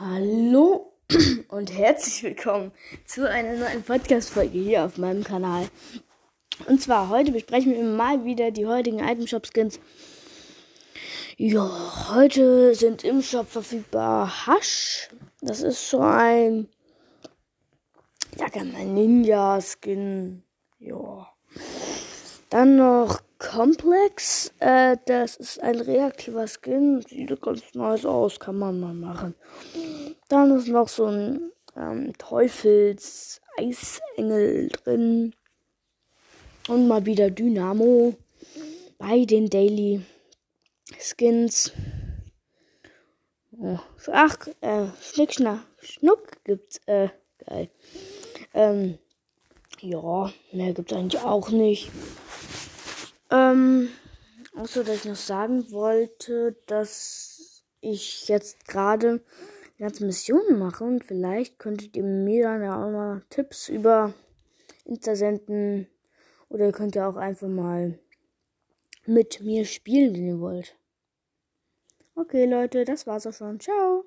Hallo und herzlich willkommen zu einer neuen Podcast-Folge hier auf meinem Kanal. Und zwar heute besprechen wir mal wieder die heutigen Item Shop Skins. Ja, heute sind im Shop verfügbar Hash. Das ist so ein, sag mal, Ninja-Skin. Ja. Dann noch Complex. Äh, das ist ein reaktiver Skin. Sieht ganz nice aus. Kann man mal machen. Dann ist noch so ein ähm, Teufels-Eisengel drin. Und mal wieder Dynamo. Bei den Daily Skins. Oh, ach, äh, Schnick, Schnack, Schnuck gibt's. Äh, geil. Ähm, ja, mehr gibt's eigentlich auch nicht. Ähm, außer dass ich noch sagen wollte, dass ich jetzt gerade ganze Missionen mache und vielleicht könntet ihr mir dann ja auch mal Tipps über Insta senden oder ihr könnt ja auch einfach mal mit mir spielen, wenn ihr wollt. Okay, Leute, das war's auch schon. Ciao.